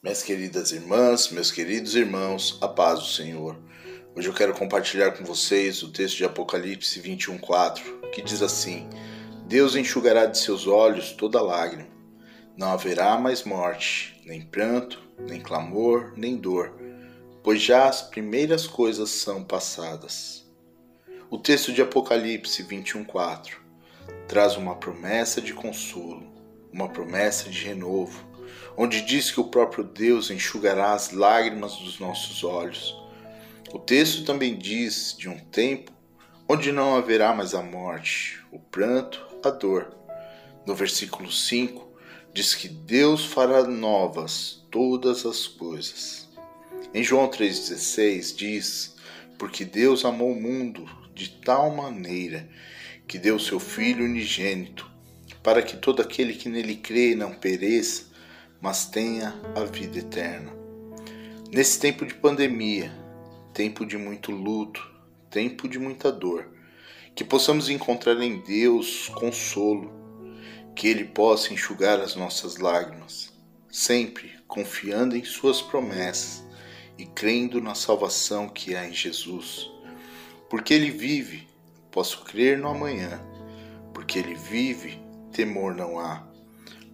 Minhas queridas irmãs, meus queridos irmãos, a paz do Senhor. Hoje eu quero compartilhar com vocês o texto de Apocalipse 21:4, que diz assim: Deus enxugará de seus olhos toda lágrima. Não haverá mais morte, nem pranto, nem clamor, nem dor, pois já as primeiras coisas são passadas. O texto de Apocalipse 21:4 traz uma promessa de consolo, uma promessa de renovo onde diz que o próprio Deus enxugará as lágrimas dos nossos olhos. O texto também diz de um tempo onde não haverá mais a morte, o pranto, a dor. No versículo 5, diz que Deus fará novas todas as coisas. Em João 3,16 diz: Porque Deus amou o mundo de tal maneira que deu seu Filho unigênito, para que todo aquele que nele crê não pereça, mas tenha a vida eterna. Nesse tempo de pandemia, tempo de muito luto, tempo de muita dor, que possamos encontrar em Deus consolo, que Ele possa enxugar as nossas lágrimas, sempre confiando em Suas promessas e crendo na salvação que há em Jesus. Porque Ele vive, posso crer no amanhã, porque Ele vive, temor não há.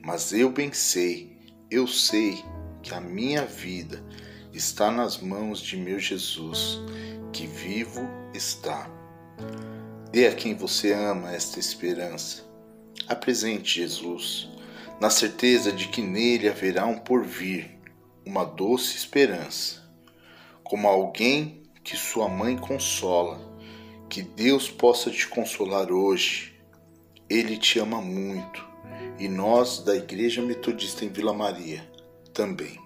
Mas eu bem sei eu sei que a minha vida está nas mãos de meu Jesus, que vivo está. Dê a quem você ama esta esperança. Apresente Jesus, na certeza de que nele haverá um porvir, uma doce esperança. Como alguém que sua mãe consola, que Deus possa te consolar hoje. Ele te ama muito e nós da Igreja Metodista em Vila Maria também.